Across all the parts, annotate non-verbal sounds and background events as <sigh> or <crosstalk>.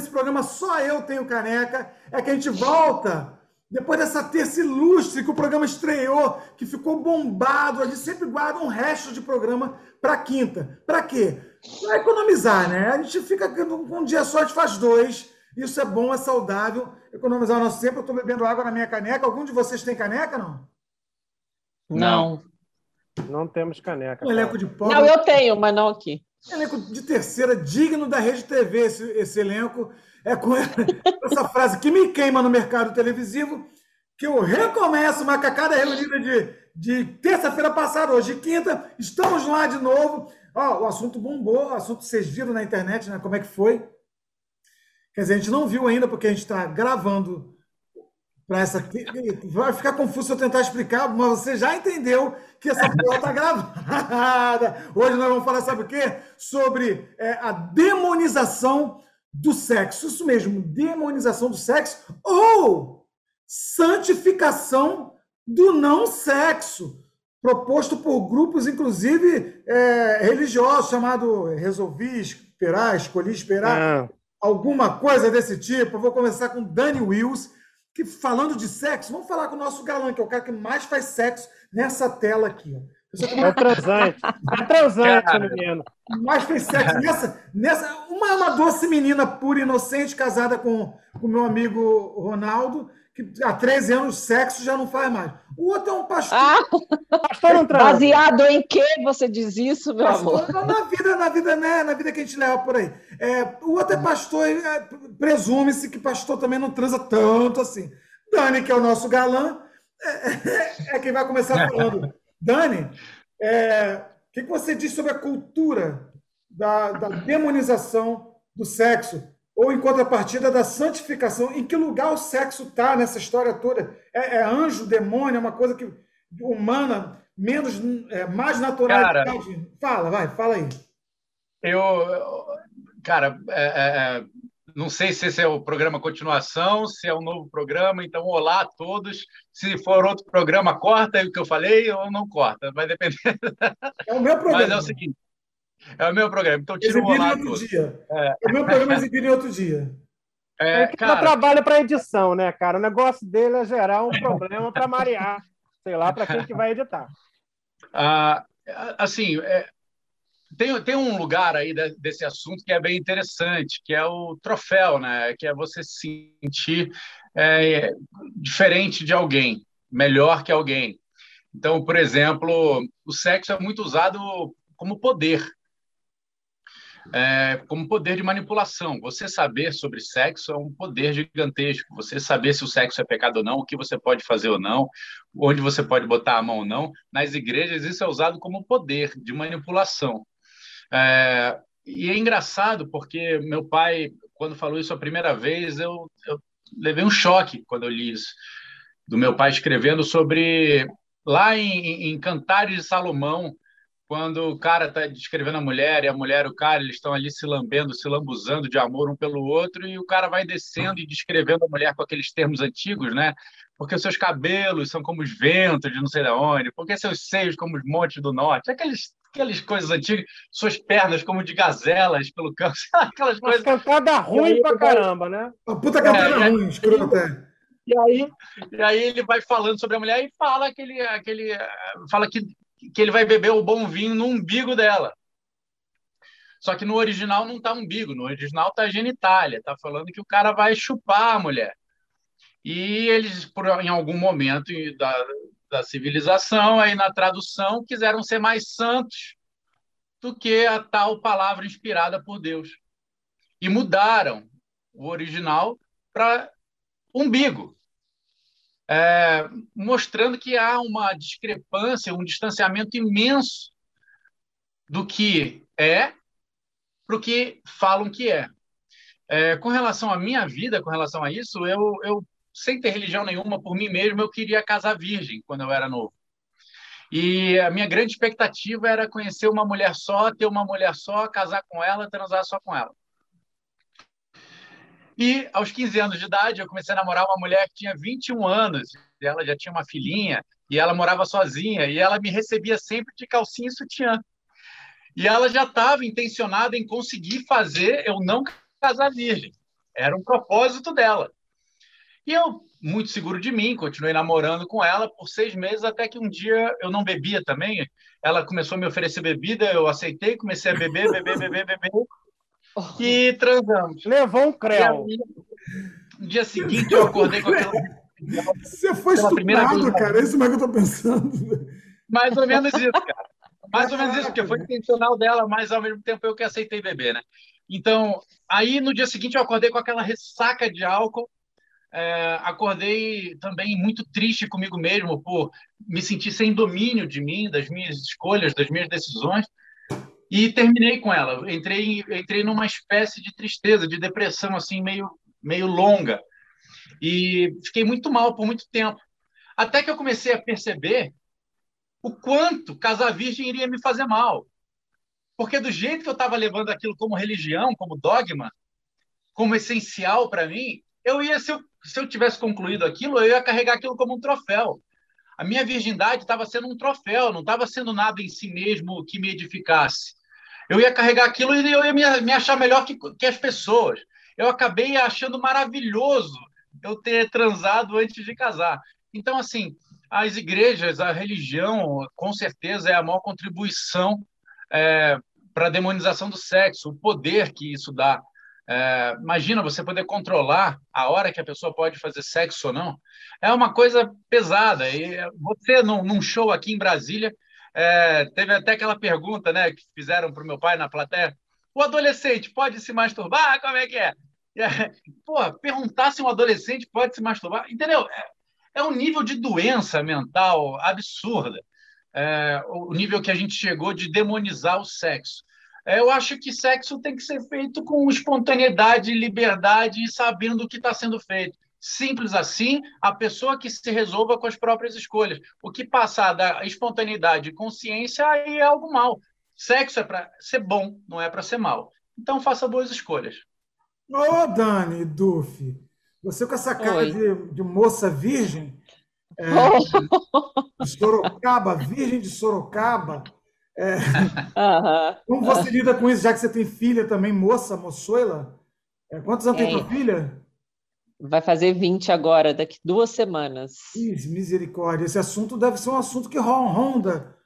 nesse programa só eu tenho caneca, é que a gente volta depois dessa terça ilustre que o programa estreou, que ficou bombado. A gente sempre guarda um resto de programa para quinta. Para quê? Para economizar, né? A gente fica com um dia só, a gente faz dois. Isso é bom, é saudável. Economizar o nosso tempo. Eu estou bebendo água na minha caneca. Algum de vocês tem caneca, não? Não. Não temos caneca. Um elenco de pobre. Não, eu tenho, mas não aqui. Elenco de terceira, digno da Rede TV, esse, esse elenco. É com essa frase que me queima no mercado televisivo, que eu recomeço macacada reunida de, de terça-feira passada, hoje quinta, estamos lá de novo. Ó, o assunto bombou, o assunto vocês viram na internet, né? Como é que foi? Quer dizer, a gente não viu ainda, porque a gente está gravando para essa. Vai ficar confuso se eu tentar explicar, mas você já entendeu que essa porra está gravada. Hoje nós vamos falar, sabe o quê? Sobre é, a demonização do sexo. Isso mesmo, demonização do sexo ou santificação do não sexo, proposto por grupos, inclusive é, religiosos, chamado Resolvi Esperar, Escolhi Esperar, é. alguma coisa desse tipo. Eu vou começar com Dani Wills, que falando de sexo, vamos falar com o nosso galã, que é o cara que mais faz sexo nessa tela aqui. Ó. É transante. É transante, Cara. menino. Mas fez sexo nessa, nessa. Uma, uma doce menina pura, inocente, casada com o meu amigo Ronaldo, que há 13 anos sexo já não faz mais. O outro é um pastor. Ah, pastor não Baseado em que você diz isso, meu pastor, amor? Na vida, na vida, né? Na vida que a gente leva por aí. É, o outro é pastor, é, presume-se que pastor também não transa tanto assim. Dani, que é o nosso galã, é, é, é quem vai começar falando. Dani, é, o que você diz sobre a cultura da, da demonização do sexo? Ou, em contrapartida, da santificação? Em que lugar o sexo está nessa história toda? É, é, anjo, demônio, é uma coisa que humana, menos, é, mais natural? Cara, fala, vai, fala aí. Eu, cara, é, é, é não sei se esse é o programa continuação, se é um novo programa, então olá a todos. Se for outro programa, corta o que eu falei ou não corta, vai depender. É o meu programa. Mas é o seguinte, é o meu programa, então tira um olá outro todos. dia. É. é o meu programa exibir em outro dia. É, Ele cara... trabalha para edição, né, cara? O negócio dele é gerar um problema para marear, <laughs> sei lá, para quem que vai editar. <laughs> Ah, assim, é, tem, tem um lugar aí de, desse assunto que é bem interessante, que é o troféu, né? Que é você se sentir é, diferente de alguém, melhor que alguém. Então, por exemplo, o sexo é muito usado como poder, é, como poder de manipulação. Você saber sobre sexo é um poder gigantesco. Você saber se o sexo é pecado ou não, o que você pode fazer ou não, onde você pode botar a mão ou não. Nas igrejas, isso é usado como poder de manipulação. É, e é engraçado porque meu pai, quando falou isso a primeira vez, eu, eu levei um choque quando eu li isso, do meu pai escrevendo sobre lá em, em Cantares de Salomão, quando o cara está descrevendo a mulher e a mulher o cara, eles estão ali se lambendo, se lambuzando de amor um pelo outro, e o cara vai descendo e descrevendo a mulher com aqueles termos antigos, né? Porque os seus cabelos são como os ventos de não sei de onde, porque seus seios como os montes do norte, aqueles aquelas coisas antigas, suas pernas como de gazelas pelo campo, <laughs> aquelas Mas coisas. Cantada ruim pra caramba, né? Uma puta cantada é, ruim, escrota. E aí, e aí ele vai falando sobre a mulher e fala aquele, aquele, fala que, que ele vai beber o bom vinho no umbigo dela. Só que no original não tá umbigo, no original tá genitália, tá falando que o cara vai chupar a mulher. E eles, por, em algum momento da, da civilização, aí na tradução quiseram ser mais santos do que a tal palavra inspirada por Deus. E mudaram o original para umbigo, é, mostrando que há uma discrepância, um distanciamento imenso do que é para o que falam que é. é. Com relação à minha vida, com relação a isso, eu, eu sem ter religião nenhuma, por mim mesmo, eu queria casar virgem quando eu era novo. E a minha grande expectativa era conhecer uma mulher só, ter uma mulher só, casar com ela, transar só com ela. E aos 15 anos de idade, eu comecei a namorar uma mulher que tinha 21 anos, ela já tinha uma filhinha, e ela morava sozinha, e ela me recebia sempre de calcinha e sutiã. E ela já estava intencionada em conseguir fazer eu não casar virgem. era um propósito dela. E eu, muito seguro de mim, continuei namorando com ela por seis meses, até que um dia eu não bebia também. Ela começou a me oferecer bebida, eu aceitei, comecei a beber, beber, beber, beber. E transamos. Levou um creu. No dia seguinte eu acordei com aquela. Você foi estuprado, cara. É isso mesmo que eu tô pensando. Mais ou menos isso, cara. Mais ou menos isso, porque foi intencional dela, mas ao mesmo tempo eu que aceitei beber, né? Então, aí no dia seguinte eu acordei com aquela ressaca de álcool. É, acordei também muito triste comigo mesmo por me sentir sem domínio de mim, das minhas escolhas, das minhas decisões. E terminei com ela. Entrei, entrei numa espécie de tristeza, de depressão, assim, meio, meio longa. E fiquei muito mal por muito tempo. Até que eu comecei a perceber o quanto casar virgem iria me fazer mal. Porque do jeito que eu estava levando aquilo como religião, como dogma, como essencial para mim, eu ia, se eu, se eu tivesse concluído aquilo, eu ia carregar aquilo como um troféu. A minha virgindade estava sendo um troféu, não estava sendo nada em si mesmo que me edificasse eu ia carregar aquilo e eu ia me, me achar melhor que, que as pessoas. Eu acabei achando maravilhoso eu ter transado antes de casar. Então, assim, as igrejas, a religião, com certeza é a maior contribuição é, para a demonização do sexo, o poder que isso dá. É, imagina você poder controlar a hora que a pessoa pode fazer sexo ou não. É uma coisa pesada. E você, num, num show aqui em Brasília, é, teve até aquela pergunta né, que fizeram para o meu pai na plateia: o adolescente pode se masturbar? Como é que é? é pô, perguntar se um adolescente pode se masturbar, entendeu? É, é um nível de doença mental absurda. É, o nível que a gente chegou de demonizar o sexo. É, eu acho que sexo tem que ser feito com espontaneidade, liberdade e sabendo o que está sendo feito. Simples assim, a pessoa que se resolva com as próprias escolhas. O que passar da espontaneidade e consciência aí é algo mal. Sexo é para ser bom, não é para ser mal. Então faça boas escolhas. Ô, Dani, Duff, você com essa cara de, de, moça virgem, é, <laughs> de Sorocaba, virgem de Sorocaba, é, como você lida com isso, já que você tem filha também, moça, moçoila? É, quantos anos é. tem tua filha? Vai fazer 20 agora, daqui duas semanas. Ih, misericórdia. Esse assunto deve ser um assunto que ronda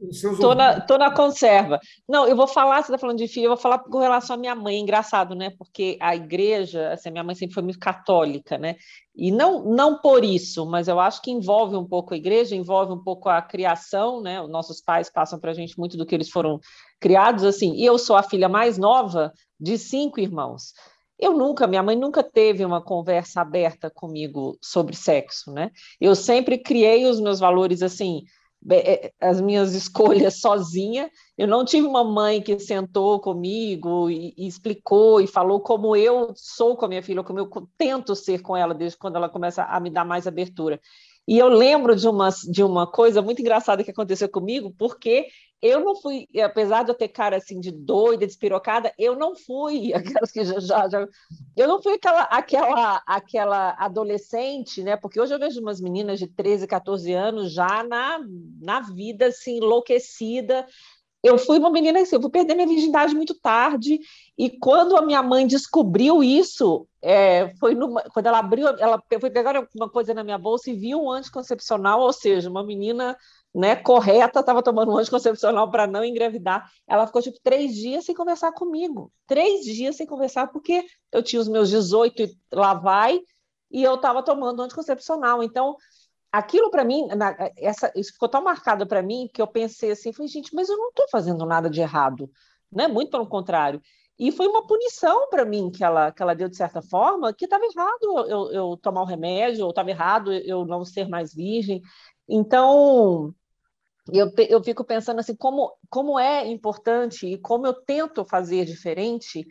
os seus tô na, tô na conserva. Não, eu vou falar, você está falando de filho, eu vou falar com relação à minha mãe. Engraçado, né? Porque a igreja, assim, minha mãe sempre foi muito católica, né? E não, não por isso, mas eu acho que envolve um pouco a igreja, envolve um pouco a criação, né? Os nossos pais passam para a gente muito do que eles foram criados, assim. E eu sou a filha mais nova de cinco irmãos. Eu nunca, minha mãe nunca teve uma conversa aberta comigo sobre sexo, né? Eu sempre criei os meus valores assim, é, as minhas <laughs> escolhas sozinha. Eu não tive uma mãe que sentou comigo e, e, explicou e falou como eu sou com a minha filha, como eu tento ser com ela desde quando ela começa a me dar mais abertura. E eu lembro de uma, de uma coisa muito engraçada que aconteceu comigo, porque eu não fui, apesar de eu ter cara assim de doida, despirocada, eu não fui <laughs> aquelas que já, já, já, eu não fui aquela, aquela, aquela adolescente, né? Porque hoje eu vejo umas meninas de 13, 14 anos já na, na vida assim enlouquecida, eu fui uma menina assim, eu vou perder minha virgindade muito tarde. E quando a minha mãe descobriu isso, é, foi numa, quando ela abriu, ela foi pegar uma coisa na minha bolsa e viu um anticoncepcional, ou seja, uma menina né, correta estava tomando um anticoncepcional para não engravidar. Ela ficou tipo três dias sem conversar comigo. Três dias sem conversar, porque eu tinha os meus 18 e lá vai, e eu estava tomando anticoncepcional. Então, aquilo para mim, na, essa, isso ficou tão marcado para mim que eu pensei assim, falei, gente, mas eu não estou fazendo nada de errado, né? Muito pelo contrário. E foi uma punição para mim que ela, que ela deu de certa forma, que estava errado eu, eu, tomar o remédio, ou estava errado eu não ser mais virgem. Então, eu, eu fico pensando assim, como, como é importante e como eu tento fazer diferente,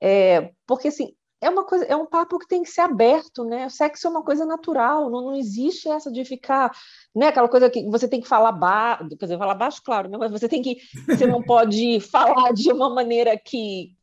é, porque assim, é uma coisa, é um papo que tem que ser aberto, né? O sexo é uma coisa natural, não, não existe essa de ficar, né? Aquela coisa que você tem que falar baixo, quer dizer, falar baixo, claro, né? mas você tem que, você não pode <laughs> falar de uma maneira que,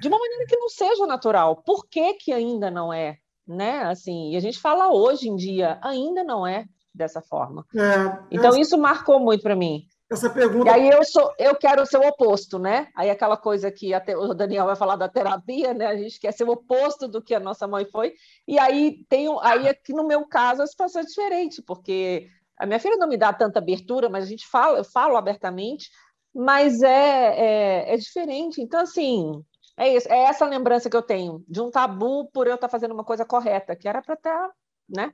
de uma maneira que não seja natural. Por que que ainda não é, né? Assim, e a gente fala hoje em dia, ainda não é dessa forma. É, então é... isso marcou muito para mim. essa pergunta. E aí eu sou, eu quero ser o oposto, né? Aí aquela coisa que até o Daniel vai falar da terapia, né? A gente quer ser o oposto do que a nossa mãe foi. E aí tem aí aqui no meu caso a situação é diferente, porque a minha filha não me dá tanta abertura, mas a gente fala, eu falo abertamente, mas é, é, é diferente. Então, assim, é isso, é essa lembrança que eu tenho de um tabu por eu estar fazendo uma coisa correta, que era para estar, né?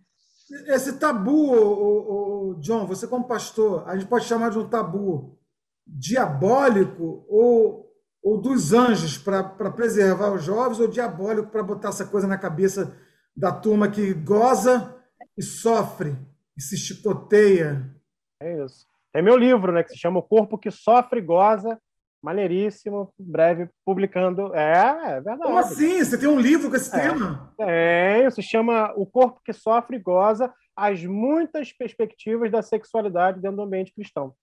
Esse tabu, o, o, John, você como pastor, a gente pode chamar de um tabu diabólico ou, ou dos anjos para preservar os jovens, ou diabólico para botar essa coisa na cabeça da turma que goza e sofre e se chicoteia. É isso. Tem meu livro, né, que se chama O Corpo que Sofre Goza, maneiríssimo, breve publicando. É, é verdade. Como assim? Você tem um livro com esse é, tema? Tem, se chama O Corpo que Sofre e Goza, as muitas perspectivas da sexualidade dentro do ambiente cristão.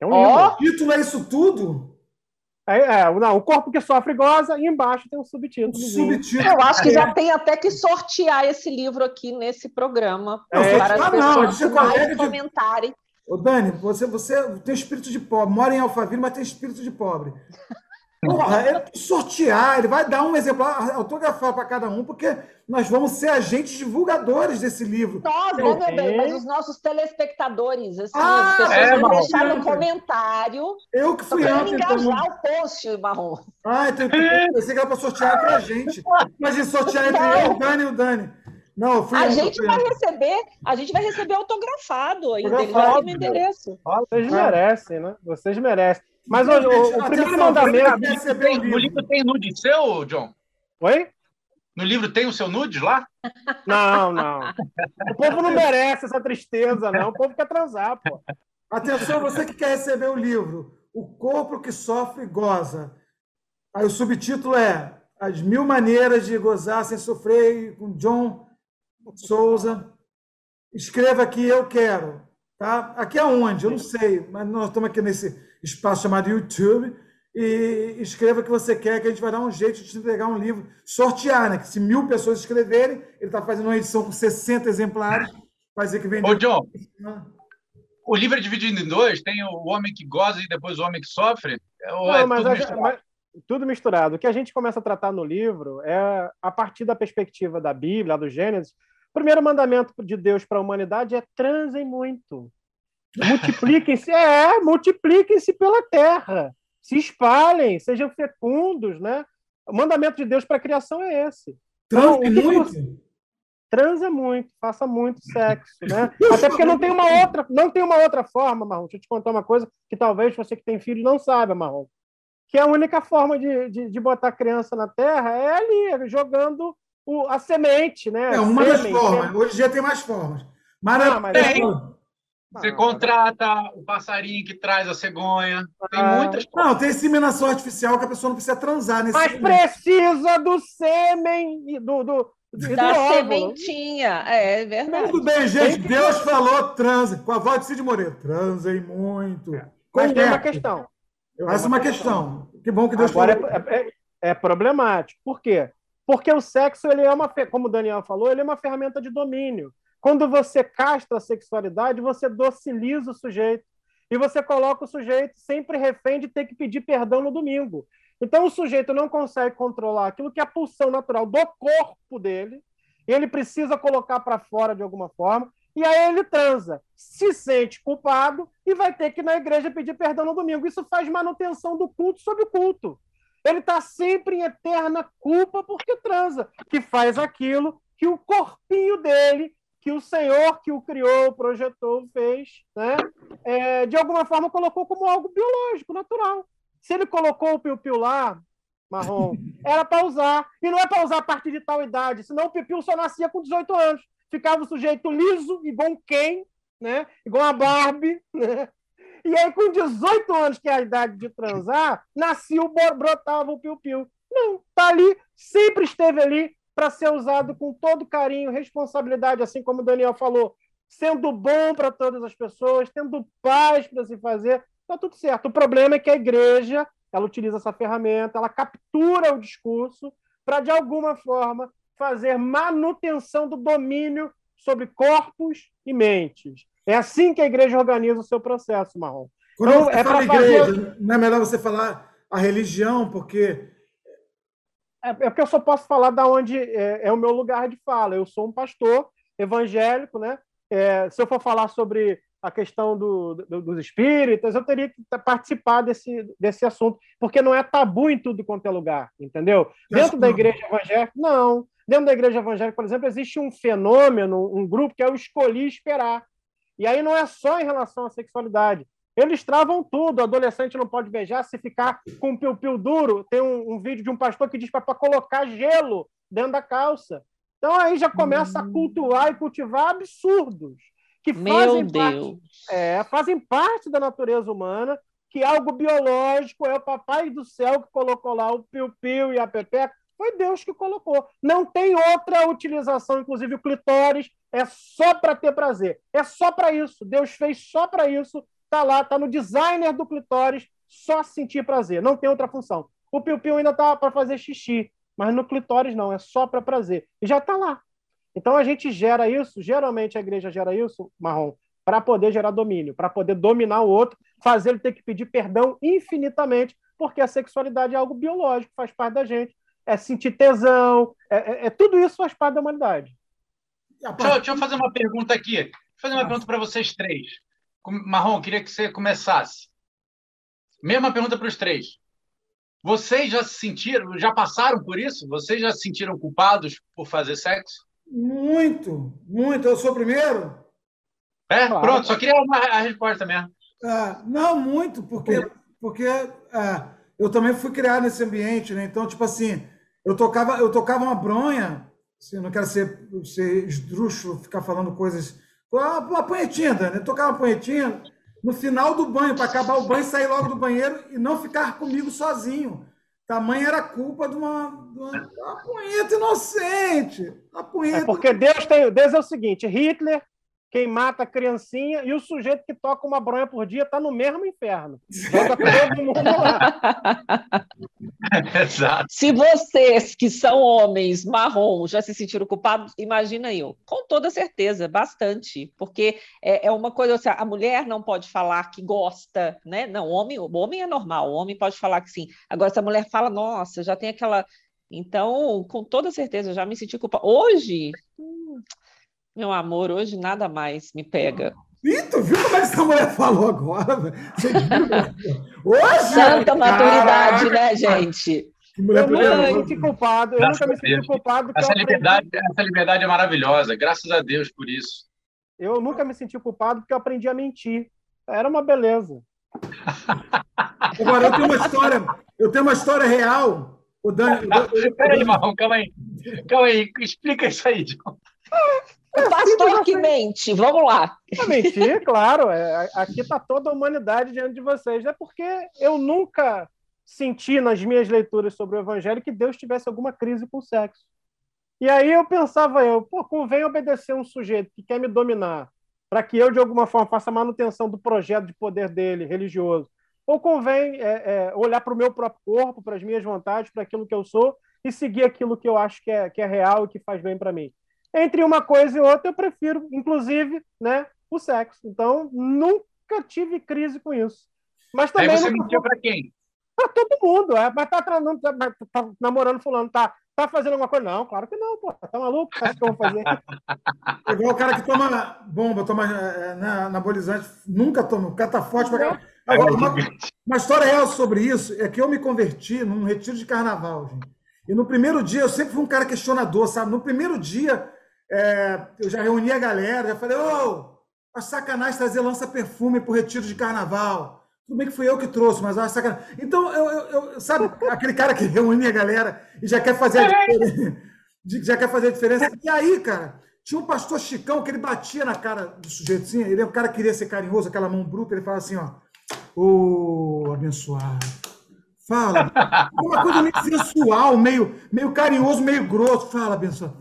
É um oh. livro. O título é isso tudo? É, é, não, o corpo que sofre e goza, e embaixo tem um subtítulo. subtítulo. Eu acho que já tem até que sortear esse livro aqui nesse programa. É. Para as pessoas não, mais comentarem. Ô, Dani, você, você tem espírito de pobre, mora em Alphaville, mas tem espírito de pobre. <laughs> Porra, ele sortear, ele vai dar um exemplar autografar para cada um, porque nós vamos ser agentes divulgadores desse livro. Nós, né, meu bem, mas os nossos telespectadores, assim, ah, as pessoas é, vão deixar no comentário. Eu que fui antes. engajar então... o post, Marrom. Ah, então, eu pensei que era para sortear entre a gente. <laughs> Imagina sortear entre eu, o Dani e o Dani. Não, fui a gente vai receber, a gente vai receber autografado ainda, ele vai ter meu endereço. Vocês merecem, né? Vocês merecem. Mas o, o, o primeiro mandamento. no livro tem nude seu, John? Oi? No livro tem o seu nude lá? Não, não. O povo não merece essa tristeza, não. O povo quer transar, pô. Atenção, você que quer receber o livro, O Corpo que Sofre e Goza. Aí o subtítulo é As Mil Maneiras de Gozar Sem Sofrer, com John Souza. Escreva aqui, eu quero. Tá? Aqui aonde? Eu não sei, mas nós estamos aqui nesse espaço chamado YouTube. E escreva o que você quer, que a gente vai dar um jeito de te entregar um livro. Sortear, né? Que se mil pessoas escreverem, ele está fazendo uma edição com 60 exemplares. Vai dizer que vem. Ô, John, o livro é dividido em dois: tem o homem que goza e depois o homem que sofre? Ou não, é mas, tudo, mas tudo misturado. O que a gente começa a tratar no livro é a partir da perspectiva da Bíblia, do Gênesis, o primeiro mandamento de Deus para a humanidade é transem muito. Multipliquem-se, é, multipliquem-se pela terra, se espalhem, sejam fecundos, né? O mandamento de Deus para a criação é esse. Transe então, muito. Transa muito, faça muito <laughs> sexo, né? Até porque não tem uma outra, não tem uma outra forma, Marrom. Deixa eu te contar uma coisa que talvez você que tem filho não saiba, Marrom. Que a única forma de, de, de botar criança na terra é ali, jogando o, a semente, né? É uma das formas. Hoje em dia tem mais formas. Mas, não, mas tem. Você contrata o passarinho que traz a cegonha. Tem ah. muitas Não, tem inseminação artificial que a pessoa não precisa transar nesse Mas precisa do sêmen, do, do, da sementinha. É, é verdade. Tudo bem, gente. Deus falou transe. Com a voz de Cid Moreira. Transem muito. É. Mas tem uma questão. Essa é uma questão. questão. Que bom que Deus Agora falou. É, é, é problemático. Por quê? Porque o sexo, ele é uma, como o Daniel falou, ele é uma ferramenta de domínio. Quando você castra a sexualidade, você dociliza o sujeito. E você coloca o sujeito sempre refém de ter que pedir perdão no domingo. Então o sujeito não consegue controlar aquilo que é a pulsão natural do corpo dele, ele precisa colocar para fora de alguma forma, e aí ele transa, se sente culpado e vai ter que ir na igreja pedir perdão no domingo. Isso faz manutenção do culto sobre o culto. Ele está sempre em eterna culpa porque transa, que faz aquilo que o corpinho dele, que o Senhor que o criou, projetou, fez, né? É, de alguma forma colocou como algo biológico, natural. Se ele colocou o piu-piu lá, marrom, era para usar. E não é para usar a partir de tal idade, senão o piu-piu só nascia com 18 anos. Ficava o sujeito liso, igual um Ken, né? igual a Barbie, né? E aí, com 18 anos, que é a idade de transar, nascia, brotava o piu-piu. Não, tá ali, sempre esteve ali para ser usado com todo carinho, responsabilidade, assim como o Daniel falou, sendo bom para todas as pessoas, tendo paz para se fazer, tá tudo certo. O problema é que a igreja, ela utiliza essa ferramenta, ela captura o discurso para, de alguma forma, fazer manutenção do domínio sobre corpos e mentes. É assim que a igreja organiza o seu processo, Marrom. Quando então, é para igreja, fazer... não é melhor você falar a religião, porque é, é porque eu só posso falar da onde é, é, o meu lugar de fala. Eu sou um pastor evangélico, né? É, se eu for falar sobre a questão do, do, dos espíritas, eu teria que participar desse, desse assunto, porque não é tabu em tudo quanto é lugar, entendeu? Dentro da igreja evangélica, não. Dentro da igreja evangélica, por exemplo, existe um fenômeno, um grupo que é o escolhi esperar. E aí não é só em relação à sexualidade. Eles travam tudo. O adolescente não pode beijar se ficar com um piu-piu duro. Tem um, um, vídeo de um pastor que diz para colocar gelo dentro da calça. Então aí já começa hum. a cultuar e cultivar absurdos que fazem parte. É, fazem parte da natureza humana, que algo biológico, é o papai do céu que colocou lá o piu-piu e a pepeca. Foi Deus que colocou. Não tem outra utilização, inclusive o clitóris é só para ter prazer. É só para isso. Deus fez só para isso Está lá, está no designer do clitóris, só sentir prazer, não tem outra função. O piu-piu ainda está para fazer xixi, mas no clitóris não, é só para prazer. E já está lá. Então a gente gera isso, geralmente a igreja gera isso, Marrom, para poder gerar domínio, para poder dominar o outro, fazer ele ter que pedir perdão infinitamente, porque a sexualidade é algo biológico, faz parte da gente. É sentir tesão, é, é, é tudo isso faz parte da humanidade. Deixa, deixa eu fazer uma pergunta aqui. Vou fazer uma pergunta para vocês três. Marrom, queria que você começasse. Mesma pergunta para os três. Vocês já se sentiram, já passaram por isso? Vocês já se sentiram culpados por fazer sexo? Muito, muito. Eu sou o primeiro? É, claro. pronto, só queria uma, a resposta mesmo. Ah, não, muito, porque, porque ah, eu também fui criado nesse ambiente, né? Então, tipo assim, eu tocava, eu tocava uma bronha, assim, não quero ser, ser esdrúxulo, ficar falando coisas uma, uma punhetinha, Dani. Tocar uma punhetinha no final do banho, para acabar o banho, sair logo do banheiro e não ficar comigo sozinho. Tamanha era culpa de uma, de uma, uma punheta inocente. Uma punheta... É porque Deus, tem, Deus é o seguinte: Hitler quem mata a criancinha e o sujeito que toca uma bronha por dia está no mesmo inferno. Joga todo mundo lá. <laughs> Exato. Se vocês, que são homens marrom, já se sentiram culpados, imagina eu. Com toda certeza, bastante. Porque é, é uma coisa, assim, a mulher não pode falar que gosta, né? Não, o homem, o homem é normal, o homem pode falar que sim. Agora, se a mulher fala, nossa, já tem aquela. Então, com toda certeza, já me senti culpada. Hoje. Hum meu amor, hoje nada mais me pega. Ih, tu viu como essa mulher falou agora? Você viu? Hoje? Santa maturidade, né, gente? Eu nunca me senti culpado. Eu nunca me senti culpado. Essa liberdade, essa liberdade é maravilhosa. Graças a Deus por isso. Eu nunca me senti culpado porque eu aprendi a mentir. Era uma beleza. <laughs> Agora, eu tenho uma história, eu tenho uma história real. O Dani. Peraí, Marrom, calma aí. Calma aí, explica isso aí, John. <laughs> O pastor que mente, vamos lá. mentir, claro. É, aqui está toda a humanidade diante de vocês. É porque eu nunca senti nas minhas leituras sobre o evangelho que Deus tivesse alguma crise com o sexo. E aí eu pensava, eu, pô, convém obedecer um sujeito que quer me dominar para que eu, de alguma forma, faça manutenção do projeto de poder dele, religioso. Ou convém é, é, olhar para o meu próprio corpo, para as minhas vontades, para aquilo que eu sou e seguir aquilo que eu acho que é, que é real e que faz bem para mim entre uma coisa e outra, eu prefiro, inclusive, né, o sexo. Então, nunca tive crise com isso. Mas também. Aí você mentiu para quem? Para todo mundo. É, mas tá, tá, tá, namorando fulano, tá, tá fazendo alguma coisa? Não, claro que não, pô. Tá maluco? Acho que eu vou fazer. É <laughs> igual o cara que toma bomba, toma é, né, anabolizante, nunca toma. O cara tá forte pra caramba. Agora, uma, uma história real sobre isso é que eu me converti num retiro de carnaval, gente. E no primeiro dia, eu sempre fui um cara questionador, sabe? No primeiro dia, é, eu já reuni a galera, já falei, ô, a sacanagem trazer lança-perfume para o retiro de carnaval. Tudo bem que fui eu que trouxe, mas a sacanagem. Então, eu, eu, eu, sabe, aquele cara que <laughs> reúne a galera e já quer fazer a diferença. Já quer fazer a diferença. E aí, cara, tinha um pastor Chicão que ele batia na cara do sujeito assim. Ele é um cara que queria ser carinhoso, aquela mão bruta. Ele fala assim: ó, ô, abençoado. Fala. Uma coisa meio sensual, meio, meio carinhoso, meio grosso. Fala, abençoado.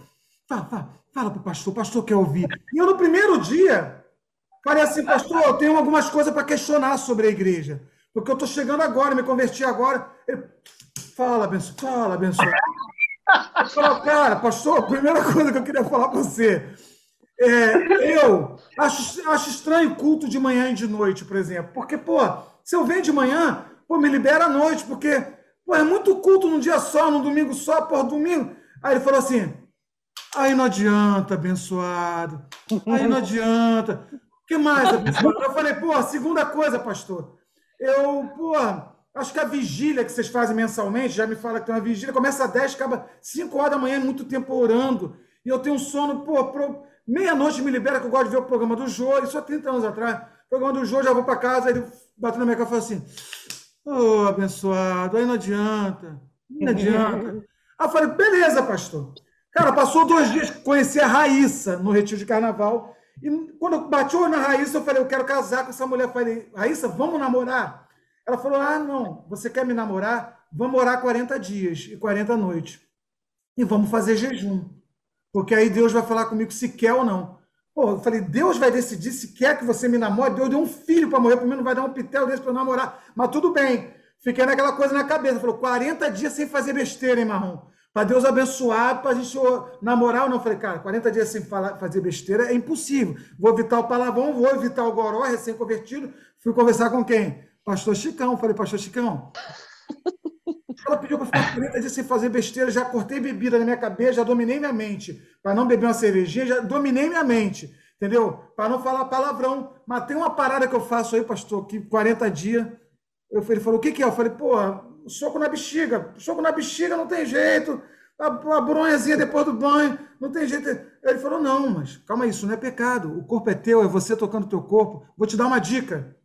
Fala, fala. Fala para o pastor, o pastor quer ouvir. E eu, no primeiro dia, falei assim, pastor, eu tenho algumas coisas para questionar sobre a igreja. Porque eu estou chegando agora, me converti agora. Ele, fala, abençoa, fala, abençoa. Eu cara, pastor, a primeira coisa que eu queria falar para você. É, eu acho, acho estranho culto de manhã e de noite, por exemplo. Porque, pô, se eu venho de manhã, pô, me libera à noite, porque pô, é muito culto num dia só, num domingo só, por domingo. Aí ele falou assim: aí não adianta, abençoado. Aí não adianta. O que mais, abençoado? Eu falei, pô, segunda coisa, pastor. Eu, pô, acho que a vigília que vocês fazem mensalmente, já me fala que tem uma vigília, começa às 10, acaba 5 horas da manhã, é muito tempo orando. E eu tenho um sono, pô, pro... meia-noite me libera, que eu gosto de ver o programa do Jô, isso há 30 anos atrás. O programa do Jô, já vou para casa, aí ele bateu na minha cara e falou assim: Ô, oh, abençoado, aí não adianta, não <laughs> adianta. aí eu falei: beleza, pastor. Cara, passou dois dias, conheci a Raíssa no retiro de carnaval. E quando eu bati o olho na Raíssa, eu falei: eu quero casar com essa mulher. Eu falei: Raíssa, vamos namorar? Ela falou: ah, não, você quer me namorar? Vamos orar 40 dias e 40 noites. E vamos fazer jejum. Porque aí Deus vai falar comigo se quer ou não. Pô, eu falei, Deus vai decidir se quer que você me namore. Deus deu um filho para morrer, primeiro não vai dar um pitel desse para namorar. Mas tudo bem. Fiquei naquela coisa na cabeça. Falou, 40 dias sem fazer besteira, hein, Marrom? Para Deus abençoar, para a gente namorar ou não. Eu falei, cara, 40 dias sem falar, fazer besteira é impossível. Vou evitar o palavrão, vou evitar o goró, recém-convertido. Fui conversar com quem? Pastor Chicão. Falei, Pastor Chicão, ela pediu para ficar 40 dias sem fazer besteira, já cortei bebida na minha cabeça, já dominei minha mente. Para não beber uma cervejinha, já dominei minha mente. Entendeu? Para não falar palavrão. Mas tem uma parada que eu faço aí, pastor, que 40 dias. Eu, ele falou: o que, que é? Eu falei: pô, soco na bexiga. Soco na bexiga não tem jeito. A, a bronhazinha depois do banho, não tem jeito. Ele falou: não, mas calma, isso não é pecado. O corpo é teu, é você tocando o teu corpo. Vou te dar uma dica.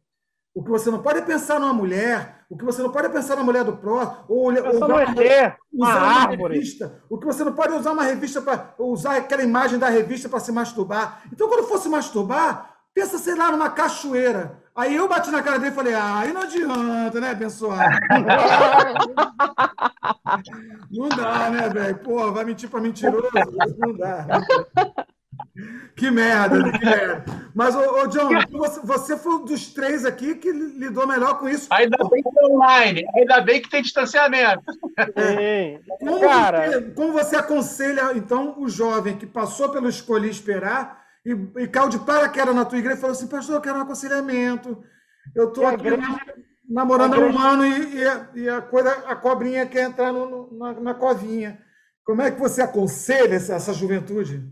O que você não pode pensar numa mulher, o que você não pode pensar na mulher do próximo, ou, ou usar, uma, usar uma, árvore. revista, o que você não pode usar uma revista para usar aquela imagem da revista para se masturbar. Então, quando for se masturbar, pensa, sei lá, numa cachoeira. Aí eu bati na cara dele e falei, ah, aí não adianta, né, abençoado? <laughs> não dá, né, velho? Pô, vai mentir para mentiroso? Não dá. Que merda, que merda. Mas, ô, ô John, você, você foi um dos três aqui que lidou melhor com isso. Ainda bem que é online, ainda bem que tem distanciamento. É. Como, Cara... você, como você aconselha, então, o jovem que passou pelo escolher esperar e, e caiu de paraquedas na tua igreja e falou assim, pastor, eu quero um aconselhamento. Eu estou aqui igreja... namorando há um ano e, e, a, e, a, coisa, a cobrinha quer entrar no, no, na, na covinha. Como é que você aconselha essa, essa juventude?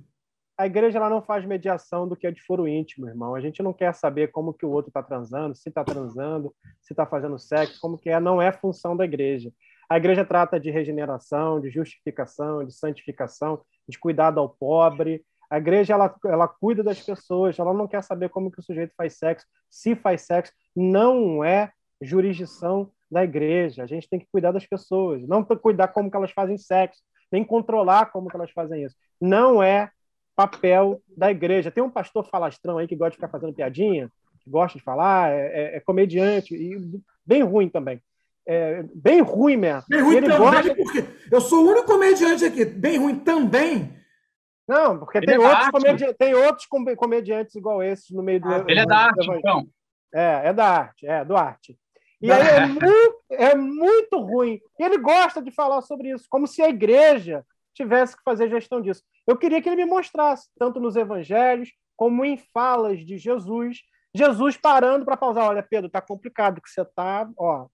a igreja ela não faz mediação do que é de foro íntimo, irmão. A gente não quer saber como que o outro está transando, se está transando, se está fazendo sexo, como que é. Não é função da igreja. A igreja trata de regeneração, de justificação, de santificação, de cuidado ao pobre. A igreja ela, ela cuida das pessoas. Ela não quer saber como que o sujeito faz sexo, se faz sexo. Não é jurisdição da igreja. A gente tem que cuidar das pessoas, não cuidar como que elas fazem sexo, nem controlar como que elas fazem isso. Não é papel da igreja. Tem um pastor falastrão aí que gosta de ficar fazendo piadinha, que gosta de falar, é, é, é comediante, e bem ruim também. É, bem ruim mesmo. Bem ruim também, gosta... porque eu sou o único comediante aqui. Bem ruim também. Não, porque tem, é outros comedi... tem outros comediantes igual esses no meio do. Ah, ele é da arte, então. É, é da arte, é, do arte. E aí é muito, é muito ruim. E ele gosta de falar sobre isso, como se a igreja tivesse que fazer gestão disso. Eu queria que ele me mostrasse, tanto nos evangelhos como em falas de Jesus, Jesus parando para pausar. Olha, Pedro, tá complicado que você tá, ó,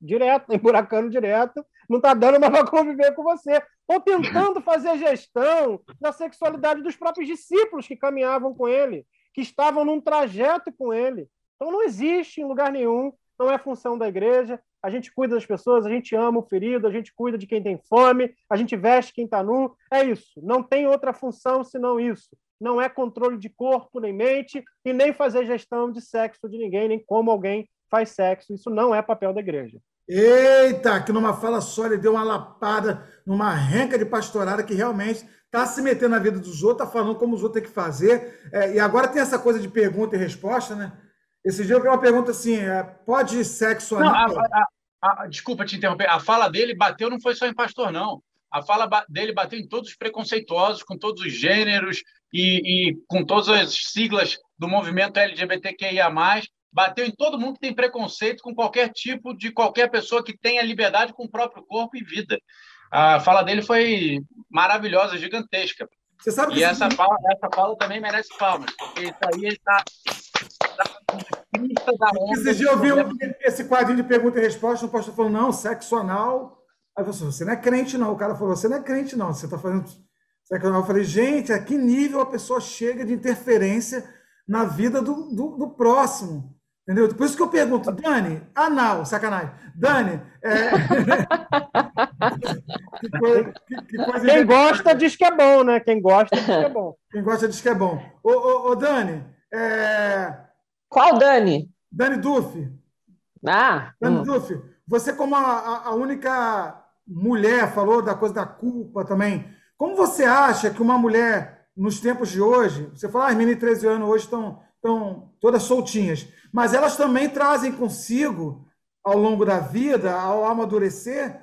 direto, <laughs> emburacando direto, não tá dando mais para conviver com você. Ou tentando fazer gestão da sexualidade dos próprios discípulos que caminhavam com ele, que estavam num trajeto com ele. Então não existe em lugar nenhum, não é função da igreja, a gente cuida das pessoas, a gente ama o ferido, a gente cuida de quem tem fome, a gente veste quem está nu. É isso. Não tem outra função senão isso. Não é controle de corpo nem mente e nem fazer gestão de sexo de ninguém, nem como alguém faz sexo. Isso não é papel da igreja. Eita, que numa fala só ele deu uma lapada, numa renca de pastorada que realmente está se metendo na vida dos outros, está falando como os outros têm que fazer. É, e agora tem essa coisa de pergunta e resposta, né? Esse dia eu vi uma pergunta assim: é, pode sexo não, a, a, a, Desculpa te interromper. A fala dele bateu não foi só em pastor, não. A fala dele bateu em todos os preconceituosos, com todos os gêneros e, e com todas as siglas do movimento LGBTQIA. Bateu em todo mundo que tem preconceito com qualquer tipo de qualquer pessoa que tenha liberdade com o próprio corpo e vida. A fala dele foi maravilhosa, gigantesca. Você sabe que e essa, fala, essa fala também merece palmas, porque isso aí está. Esse dia eu vi esse quadrinho de pergunta e resposta, o pastor falou: não, sexo anal. Aí eu falei, você não é crente, não. O cara falou: você não é crente, não. Você está fazendo sexo anal. Eu falei, gente, a que nível a pessoa chega de interferência na vida do, do, do próximo? Entendeu? Por isso que eu pergunto, Dani, anal, sacanagem. Dani, é... <laughs> que coisa, que, que coisa Quem gosta diz que é bom, né? Quem gosta diz que é bom. Quem gosta diz que é bom. Ô, ô, ô Dani, é... Qual Dani? Dani Duff. Ah. Dani hum. Duff, você como a, a única mulher falou da coisa da culpa também. Como você acha que uma mulher nos tempos de hoje, você fala, ah, as meninas de 13 anos hoje estão estão todas soltinhas, mas elas também trazem consigo, ao longo da vida, ao amadurecer,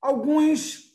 alguns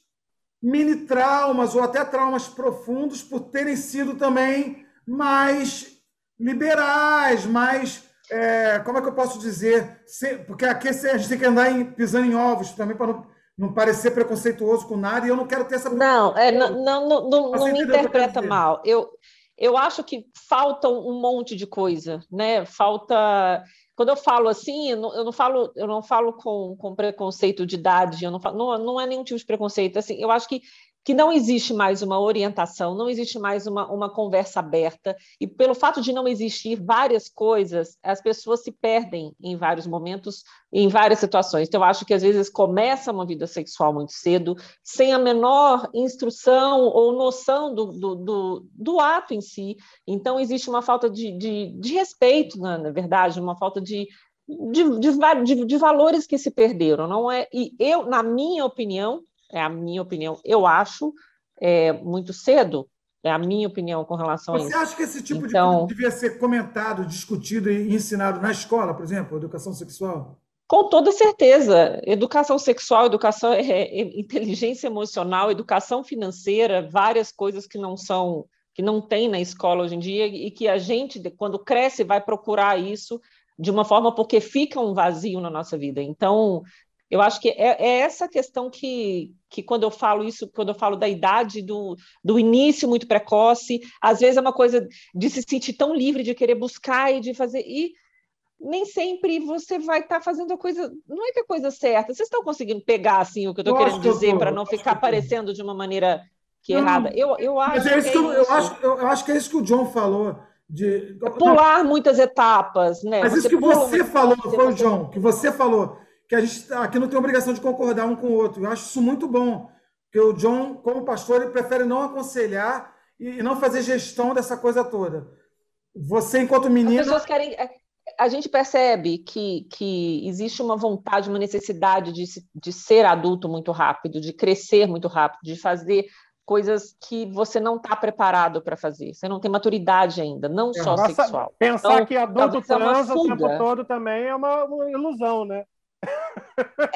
mini traumas ou até traumas profundos por terem sido também mais liberais, mais. É, como é que eu posso dizer? Porque aqui a gente tem que andar em, pisando em ovos também para não, não, parecer preconceituoso com nada, e eu não quero ter essa. Não, é, não, não, não, não, não me interpreta mal. Eu, eu acho que falta um monte de coisa, né? Falta. Quando eu falo assim, eu não, eu não falo, eu não falo com, com preconceito de idade, eu não, falo, não, não é nenhum tipo de preconceito. Assim, eu acho que que não existe mais uma orientação, não existe mais uma, uma conversa aberta, e pelo fato de não existir várias coisas, as pessoas se perdem em vários momentos, em várias situações. Então, eu acho que às vezes começa uma vida sexual muito cedo, sem a menor instrução ou noção do, do, do, do ato em si. Então, existe uma falta de, de, de respeito, na, na verdade, uma falta de, de, de, de, valores que se perderam, não é? E eu, na minha opinião, é a minha opinião. Eu acho é, muito cedo, é a minha opinião com relação Você a isso. Você acha que esse tipo então, de coisa devia ser comentado, discutido e ensinado na escola, por exemplo, educação sexual? Com toda certeza. Educação sexual, educação é, é, inteligência emocional, educação financeira, várias coisas que não são que não tem na escola hoje em dia e que a gente, quando cresce, vai procurar isso de uma forma porque fica um vazio na nossa vida. Então, eu acho que é, é, essa questão que, que, quando eu falo isso, quando eu falo da idade, do, do início muito precoce, às vezes é uma coisa de se sentir tão livre, de querer buscar e de fazer. E nem sempre você vai estar tá fazendo a coisa. Não é que a coisa certa. Vocês estão conseguindo pegar assim o que eu estou querendo dizer para não ficar parecendo de uma maneira que é errada? Eu, eu acho. Mas é isso que, é eu, acho, eu acho que é isso que o John falou. De... Pular muitas etapas, né? Mas você isso que você falou, foi o John, que você falou que a gente tá, aqui não tem obrigação de concordar um com o outro. Eu acho isso muito bom, porque o John, como pastor, ele prefere não aconselhar e não fazer gestão dessa coisa toda. Você, enquanto menino. As pessoas querem. É, a gente percebe que, que existe uma vontade, uma necessidade de, de ser adulto muito rápido, de crescer muito rápido, de fazer coisas que você não está preparado para fazer. Você não tem maturidade ainda, não é, só nossa, sexual. Pensar então, que adulto transa o tempo todo também é uma, uma ilusão, né?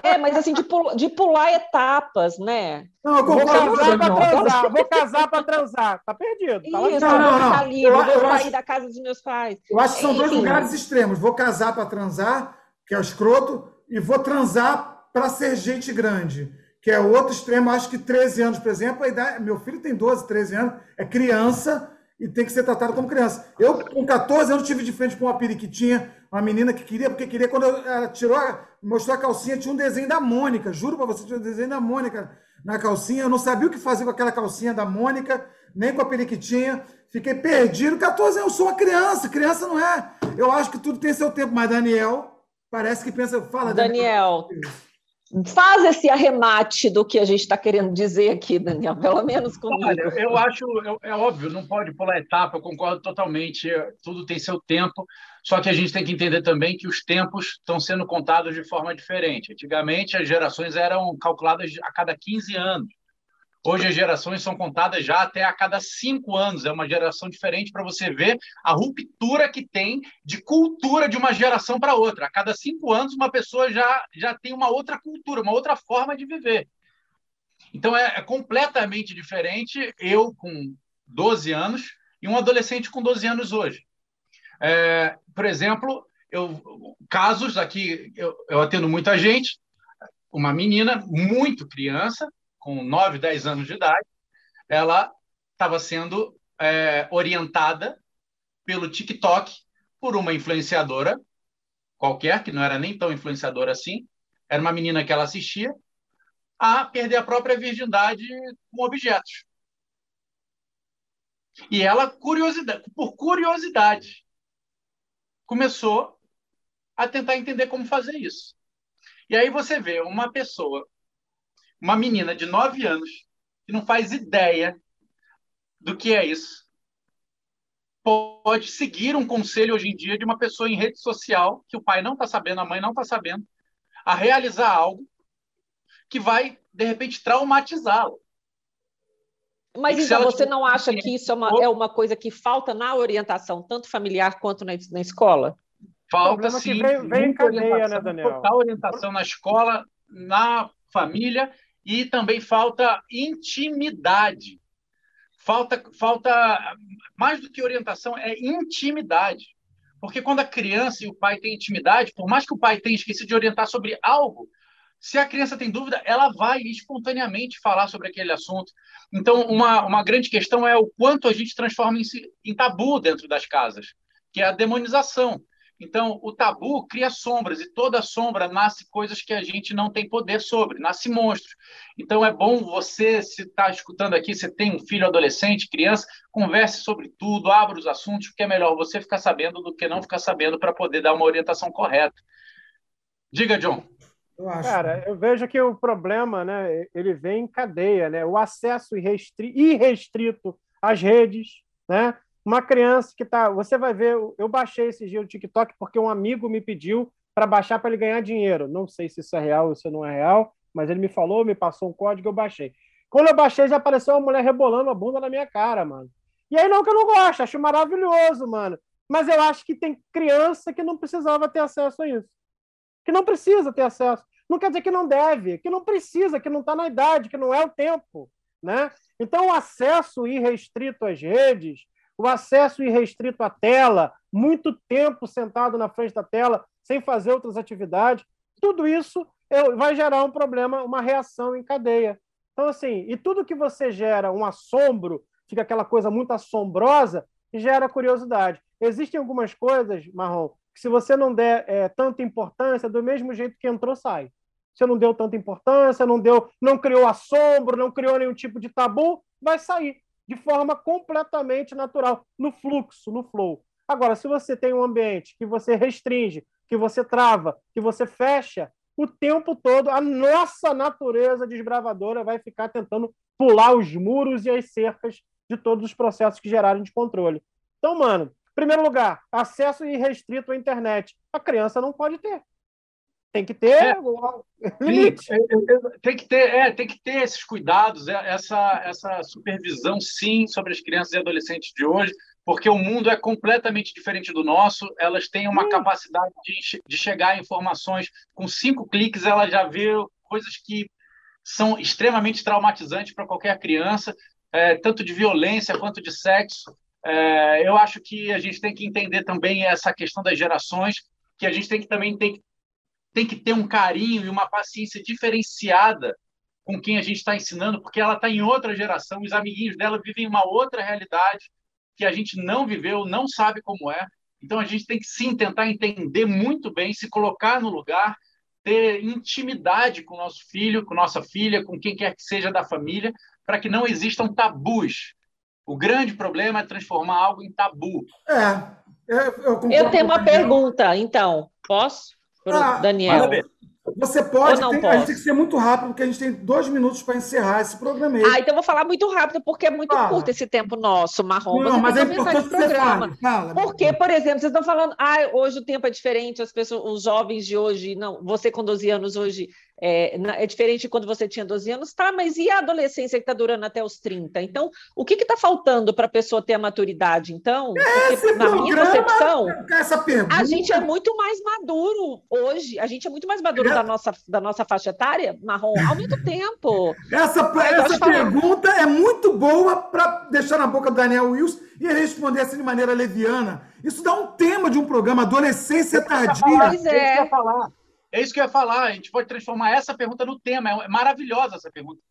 É, mas assim, de, pul de pular etapas, né? Não, eu vou casar para transar, vou casar para transar. Tá perdido. Tá Isso, não, não, não. Livre, eu, vou sair acho, da casa dos meus pais. Eu acho que são dois lugares extremos. Vou casar para transar, que é o escroto, e vou transar para ser gente grande, que é o outro extremo. Acho que 13 anos, por exemplo, a idade, meu filho tem 12, 13 anos, é criança e tem que ser tratado como criança. Eu, com 14 anos, tive de frente com uma periquitinha, uma menina que queria, porque queria, quando ela tirou, mostrou a calcinha, tinha um desenho da Mônica, juro para você, tinha um desenho da Mônica na calcinha. Eu não sabia o que fazer com aquela calcinha da Mônica, nem com a periquitinha. Fiquei perdido. 14 anos, eu sou uma criança, criança não é. Eu acho que tudo tem seu tempo, mas Daniel parece que pensa, fala, Daniel. Daniel Faz esse arremate do que a gente está querendo dizer aqui, Daniel, pelo menos comigo. Olha, eu acho, é óbvio, não pode pular etapa, eu concordo totalmente, tudo tem seu tempo, só que a gente tem que entender também que os tempos estão sendo contados de forma diferente. Antigamente, as gerações eram calculadas a cada 15 anos. Hoje as gerações são contadas já até a cada cinco anos. É uma geração diferente para você ver a ruptura que tem de cultura de uma geração para outra. A cada cinco anos, uma pessoa já, já tem uma outra cultura, uma outra forma de viver. Então é, é completamente diferente eu com 12 anos e um adolescente com 12 anos hoje. É, por exemplo, eu, casos aqui, eu, eu atendo muita gente, uma menina muito criança, com 9, 10 anos de idade, ela estava sendo é, orientada pelo TikTok por uma influenciadora qualquer, que não era nem tão influenciadora assim, era uma menina que ela assistia, a perder a própria virgindade com objetos. E ela, curiosidade, por curiosidade, começou a tentar entender como fazer isso. E aí você vê uma pessoa, uma menina de 9 anos, que não faz ideia do que é isso, pode seguir um conselho hoje em dia de uma pessoa em rede social, que o pai não está sabendo, a mãe não está sabendo, a realizar algo que vai, de repente, traumatizá-lo. Mas então você não acha que isso é uma, é uma coisa que falta na orientação, tanto familiar quanto na, na escola? Falta sim. Vem, vem em cadeia, né, Daniel? Falta orientação na escola, na família e também falta intimidade. Falta, falta mais do que orientação, é intimidade. Porque quando a criança e o pai têm intimidade, por mais que o pai tenha esquecido de orientar sobre algo, se a criança tem dúvida, ela vai espontaneamente falar sobre aquele assunto. Então, uma, uma grande questão é o quanto a gente transforma em, em tabu dentro das casas, que é a demonização. Então, o tabu cria sombras, e toda sombra nasce coisas que a gente não tem poder sobre, nasce monstros. Então, é bom você, se está escutando aqui, você tem um filho adolescente, criança, converse sobre tudo, abra os assuntos, porque é melhor você ficar sabendo do que não ficar sabendo para poder dar uma orientação correta. Diga, John. Eu acho. Cara, eu vejo que o problema, né, ele vem em cadeia, né? O acesso irrestri irrestrito às redes, né? Uma criança que tá, você vai ver, eu baixei esse dia o TikTok porque um amigo me pediu para baixar para ele ganhar dinheiro. Não sei se isso é real ou se não é real, mas ele me falou, me passou um código, eu baixei. Quando eu baixei, já apareceu uma mulher rebolando a bunda na minha cara, mano. E aí não que eu não gosto, acho maravilhoso, mano. Mas eu acho que tem criança que não precisava ter acesso a isso. Que não precisa ter acesso. Não quer dizer que não deve, que não precisa, que não está na idade, que não é o tempo. Né? Então, o acesso irrestrito às redes, o acesso irrestrito à tela, muito tempo sentado na frente da tela, sem fazer outras atividades, tudo isso vai gerar um problema, uma reação em cadeia. Então, assim, e tudo que você gera um assombro, fica aquela coisa muito assombrosa, gera curiosidade. Existem algumas coisas, Marrom, que se você não der é, tanta importância, do mesmo jeito que entrou, sai você não deu tanta importância, não deu, não criou assombro, não criou nenhum tipo de tabu, vai sair de forma completamente natural, no fluxo, no flow. Agora, se você tem um ambiente que você restringe, que você trava, que você fecha, o tempo todo a nossa natureza desbravadora vai ficar tentando pular os muros e as cercas de todos os processos que geraram de controle. Então, mano, primeiro lugar, acesso irrestrito à internet. A criança não pode ter. Tem que ter é, limite. É, é, tem que ter, é, tem que ter esses cuidados, essa, essa supervisão, sim, sobre as crianças e adolescentes de hoje, porque o mundo é completamente diferente do nosso. Elas têm uma capacidade de, de chegar a informações com cinco cliques, ela já vê coisas que são extremamente traumatizantes para qualquer criança, é, tanto de violência quanto de sexo. É, eu acho que a gente tem que entender também essa questão das gerações, que a gente tem que também tem que tem que ter um carinho e uma paciência diferenciada com quem a gente está ensinando, porque ela está em outra geração, os amiguinhos dela vivem uma outra realidade que a gente não viveu, não sabe como é. Então a gente tem que sim tentar entender muito bem, se colocar no lugar, ter intimidade com o nosso filho, com nossa filha, com quem quer que seja da família, para que não existam tabus. O grande problema é transformar algo em tabu. É, eu, eu tenho uma pergunta, então. Posso? Ah, Daniel. Você pode, tem, a gente tem que ser muito rápido, porque a gente tem dois minutos para encerrar esse programa aí. Ah, então eu vou falar muito rápido, porque é muito curto esse tempo nosso, Marrom. Não, mas é importante programa. Fale. Porque, por exemplo, vocês estão falando, ah, hoje o tempo é diferente, as pessoas, os jovens de hoje, não, você com 12 anos hoje é, é, diferente de quando você tinha 12 anos, tá, mas e a adolescência que está durando até os 30? Então, o que está faltando para a pessoa ter a maturidade, então? Porque, na minha concepção, a gente é muito mais maduro hoje, a gente é muito mais maduro é. da, nossa, da nossa faixa etária, marrom, ao mesmo tempo. <laughs> Essa, essa pergunta é muito boa para deixar na boca do Daniel Wilson e ele responder assim de maneira leviana. Isso dá um tema de um programa, adolescência tardia. Pois é. É isso que eu ia falar. A gente pode transformar essa pergunta no tema. É maravilhosa essa pergunta.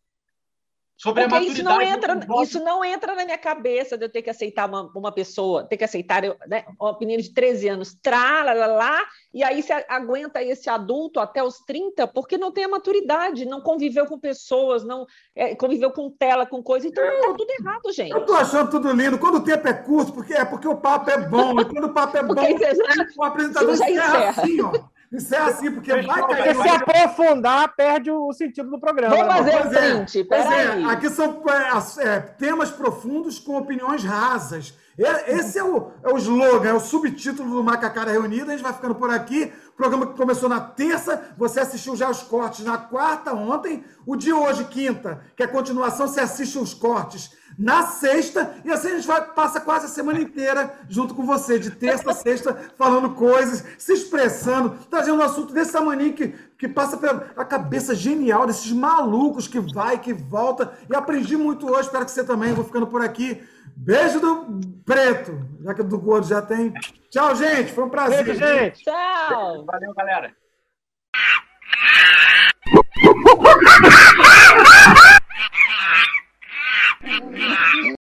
Sobre Porque a maturidade. Isso não, entra, isso não entra na minha cabeça de eu ter que aceitar uma, uma pessoa, ter que aceitar né, uma menina de 13 anos, trá, lá, lá, lá, e aí você aguenta esse adulto até os 30 porque não tem a maturidade, não conviveu com pessoas, não é, conviveu com tela, com coisa, então tá tudo errado, gente. Eu tô achando tudo lindo. Quando o tempo é curto, porque é porque o papo é bom, e quando o papo é <laughs> bom, o apresentador encerra, encerra assim, ó. Isso é assim, porque vai cair. Porque se aprofundar, perde o sentido do programa. Vamos né? fazer um é, print, é, Aqui são é, é, temas profundos com opiniões rasas. Esse é o, é o slogan, é o subtítulo do Macacara Reunida. A gente vai ficando por aqui. O programa que começou na terça, você assistiu já os cortes na quarta, ontem. O de hoje, quinta, que é a continuação, você assiste os cortes na sexta, e assim a gente vai, passa quase a semana inteira junto com você, de terça a sexta, falando coisas, se expressando, trazendo um assunto desse tamanho que, que passa pela cabeça genial desses malucos que vai, que volta. E aprendi muito hoje, espero que você também. Vou ficando por aqui. Beijo do preto, já que do gordo já tem. Tchau, gente. Foi um prazer. Beijo, gente. Tchau. Valeu, galera. <laughs>